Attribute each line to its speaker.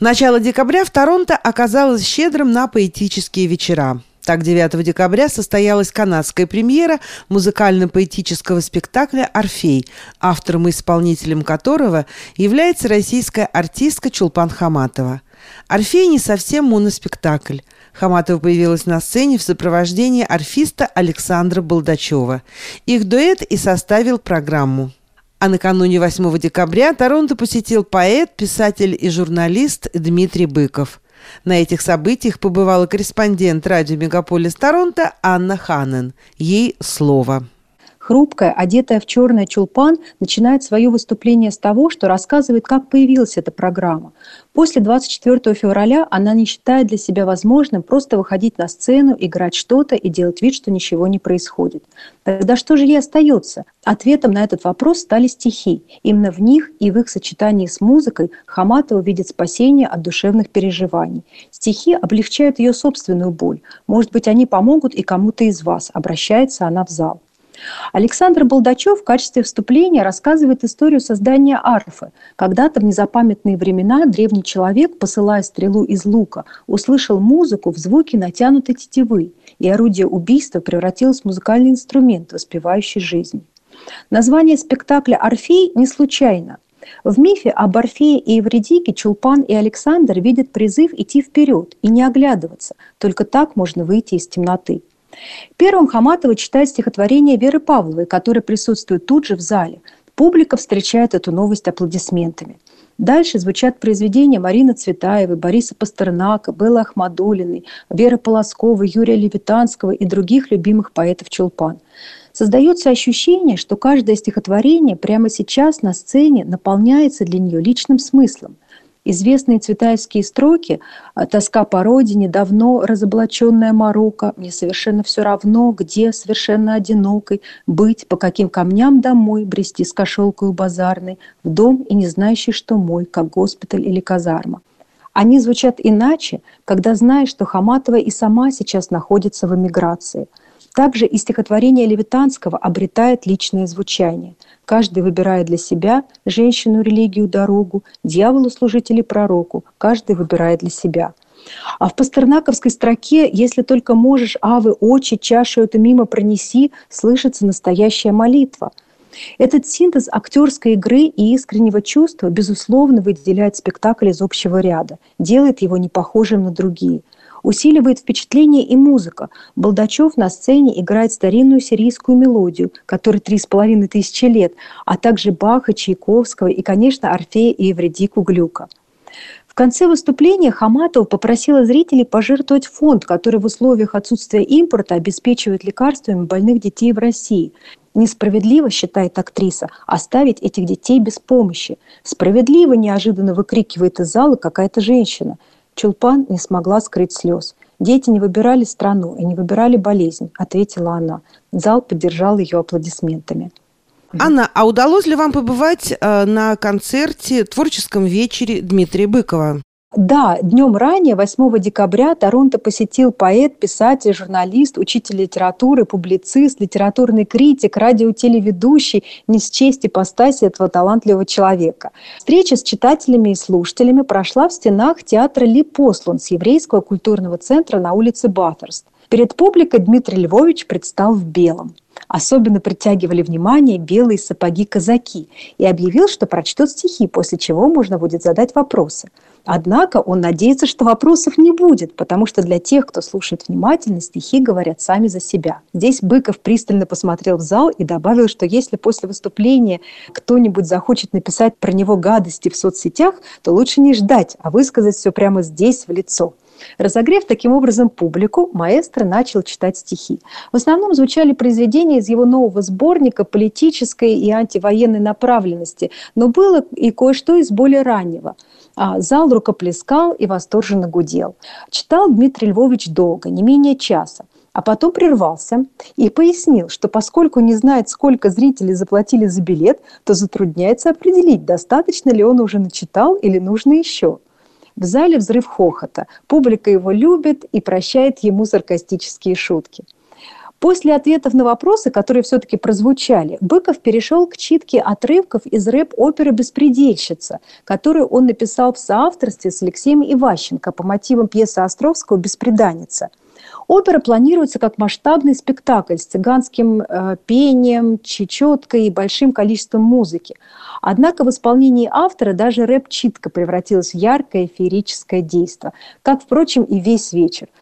Speaker 1: Начало декабря в Торонто оказалось щедрым на поэтические вечера. Так, 9 декабря состоялась канадская премьера музыкально-поэтического спектакля «Орфей», автором и исполнителем которого является российская артистка Чулпан Хаматова. «Орфей» не совсем моноспектакль. Хаматова появилась на сцене в сопровождении орфиста Александра Балдачева. Их дуэт и составил программу. А накануне 8 декабря Торонто посетил поэт, писатель и журналист Дмитрий Быков. На этих событиях побывала корреспондент радио «Мегаполис Торонто» Анна Ханнен. Ей слово.
Speaker 2: Хрупкая, одетая в черный чулпан, начинает свое выступление с того, что рассказывает, как появилась эта программа. После 24 февраля она не считает для себя возможным просто выходить на сцену, играть что-то и делать вид, что ничего не происходит. Тогда что же ей остается? Ответом на этот вопрос стали стихи. Именно в них и в их сочетании с музыкой Хаматова видит спасение от душевных переживаний. Стихи облегчают ее собственную боль. Может быть, они помогут и кому-то из вас, обращается она в зал. Александр Балдачев в качестве вступления рассказывает историю создания арфы. Когда-то в незапамятные времена древний человек, посылая стрелу из лука, услышал музыку в звуке натянутой тетивы, и орудие убийства превратилось в музыкальный инструмент, воспевающий жизнь. Название спектакля «Орфей» не случайно. В мифе об Орфее и Евредике Чулпан и Александр видят призыв идти вперед и не оглядываться. Только так можно выйти из темноты. Первым Хаматова читает стихотворение Веры Павловой, которое присутствует тут же в зале. Публика встречает эту новость аплодисментами. Дальше звучат произведения Марины Цветаевой, Бориса Пастернака, Беллы Ахмадулиной, Веры Полосковой, Юрия Левитанского и других любимых поэтов Чулпан. Создается ощущение, что каждое стихотворение прямо сейчас на сцене наполняется для нее личным смыслом – Известные цветаевские строки «Тоска по родине, давно разоблаченная морока, мне совершенно все равно, где совершенно одинокой, быть, по каким камням домой, брести с кошелкой базарной, в дом и не знающий, что мой, как госпиталь или казарма». Они звучат иначе, когда знаешь, что Хаматова и сама сейчас находится в эмиграции – также и стихотворение Левитанского обретает личное звучание. Каждый выбирает для себя женщину, религию, дорогу, дьяволу, служителей, пророку. Каждый выбирает для себя. А в пастернаковской строке «Если только можешь, авы, очи, чашу эту мимо пронеси» слышится настоящая молитва. Этот синтез актерской игры и искреннего чувства, безусловно, выделяет спектакль из общего ряда, делает его не похожим на другие – Усиливает впечатление и музыка. Балдачев на сцене играет старинную сирийскую мелодию, которой три с половиной тысячи лет, а также Баха, Чайковского и, конечно, Орфея и Евредику Глюка. В конце выступления Хаматова попросила зрителей пожертвовать фонд, который в условиях отсутствия импорта обеспечивает лекарствами больных детей в России. Несправедливо, считает актриса, оставить этих детей без помощи. Справедливо неожиданно выкрикивает из зала какая-то женщина – Чулпан не смогла скрыть слез. «Дети не выбирали страну и не выбирали болезнь», — ответила она. Зал поддержал ее аплодисментами.
Speaker 1: Анна, а удалось ли вам побывать э, на концерте, творческом вечере Дмитрия Быкова?
Speaker 2: Да, днем ранее, 8 декабря, Торонто посетил поэт, писатель, журналист, учитель литературы, публицист, литературный критик, радиотелеведущий, не с честь ипостаси этого талантливого человека. Встреча с читателями и слушателями прошла в стенах театра Ли Послун с еврейского культурного центра на улице Баттерст. Перед публикой Дмитрий Львович предстал в белом. Особенно притягивали внимание белые сапоги-казаки и объявил, что прочтет стихи, после чего можно будет задать вопросы. Однако он надеется, что вопросов не будет, потому что для тех, кто слушает внимательно, стихи говорят сами за себя. Здесь Быков пристально посмотрел в зал и добавил, что если после выступления кто-нибудь захочет написать про него гадости в соцсетях, то лучше не ждать, а высказать все прямо здесь, в лицо. Разогрев таким образом публику, маэстро начал читать стихи. В основном звучали произведения из его нового сборника политической и антивоенной направленности, но было и кое-что из более раннего. А зал рукоплескал и восторженно гудел. Читал Дмитрий Львович долго, не менее часа а потом прервался и пояснил, что поскольку не знает, сколько зрителей заплатили за билет, то затрудняется определить, достаточно ли он уже начитал или нужно еще. В зале взрыв хохота. Публика его любит и прощает ему саркастические шутки. После ответов на вопросы, которые все-таки прозвучали, Быков перешел к читке отрывков из рэп-оперы «Беспредельщица», которую он написал в соавторстве с Алексеем Иващенко по мотивам пьесы Островского «Беспреданница». Опера планируется как масштабный спектакль с цыганским э, пением, чечеткой и большим количеством музыки. Однако в исполнении автора даже рэп-читка превратилась в яркое феерическое действие, как, впрочем, и весь вечер.